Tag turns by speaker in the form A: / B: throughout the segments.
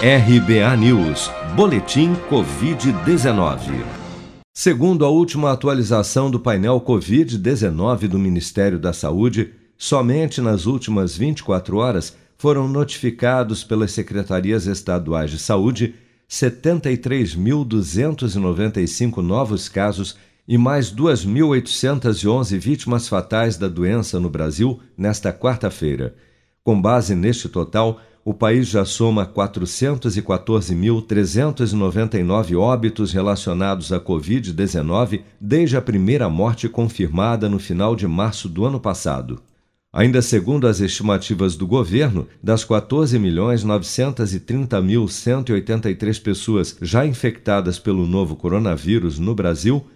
A: RBA News, Boletim Covid-19. Segundo a última atualização do painel Covid-19 do Ministério da Saúde, somente nas últimas 24 horas foram notificados pelas secretarias estaduais de saúde 73.295 novos casos e mais 2.811 vítimas fatais da doença no Brasil nesta quarta-feira. Com base neste total, o país já soma 414.399 óbitos relacionados à Covid-19 desde a primeira morte confirmada no final de março do ano passado. Ainda segundo as estimativas do governo, das 14.930.183 pessoas já infectadas pelo novo coronavírus no Brasil,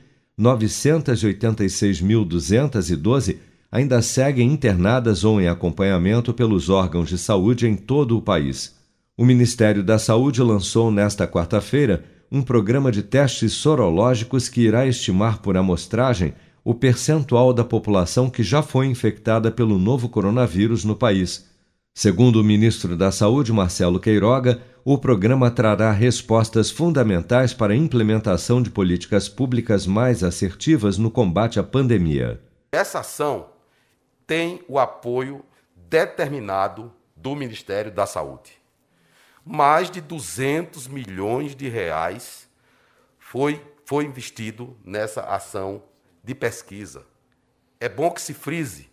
A: 986.212 ainda seguem internadas ou em acompanhamento pelos órgãos de saúde em todo o país. O Ministério da Saúde lançou nesta quarta-feira um programa de testes sorológicos que irá estimar por amostragem o percentual da população que já foi infectada pelo novo coronavírus no país. Segundo o ministro da Saúde, Marcelo Queiroga, o programa trará respostas fundamentais para a implementação de políticas públicas mais assertivas no combate à pandemia.
B: Essa ação tem o apoio determinado do Ministério da Saúde. Mais de 200 milhões de reais foi, foi investido nessa ação de pesquisa. É bom que se frise,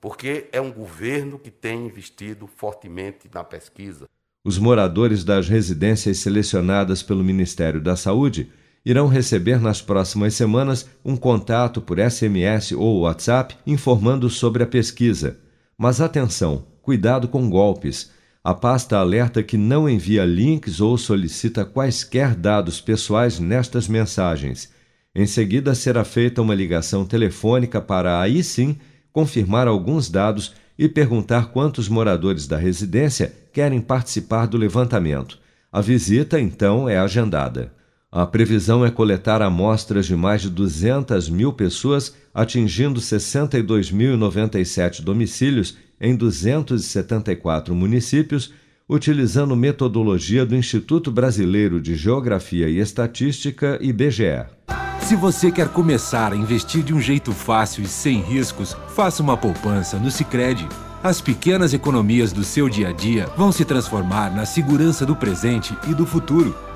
B: porque é um governo que tem investido fortemente na pesquisa.
A: Os moradores das residências selecionadas pelo Ministério da Saúde irão receber nas próximas semanas um contato por SMS ou WhatsApp informando sobre a pesquisa. Mas atenção, cuidado com golpes. A pasta alerta que não envia links ou solicita quaisquer dados pessoais nestas mensagens. Em seguida, será feita uma ligação telefônica para aí sim confirmar alguns dados e perguntar quantos moradores da residência querem participar do levantamento. A visita, então, é agendada. A previsão é coletar amostras de mais de 200 mil pessoas, atingindo 62.097 domicílios em 274 municípios, utilizando metodologia do Instituto Brasileiro de Geografia e Estatística, IBGE.
C: Se você quer começar a investir de um jeito fácil e sem riscos, faça uma poupança no Sicredi. As pequenas economias do seu dia a dia vão se transformar na segurança do presente e do futuro.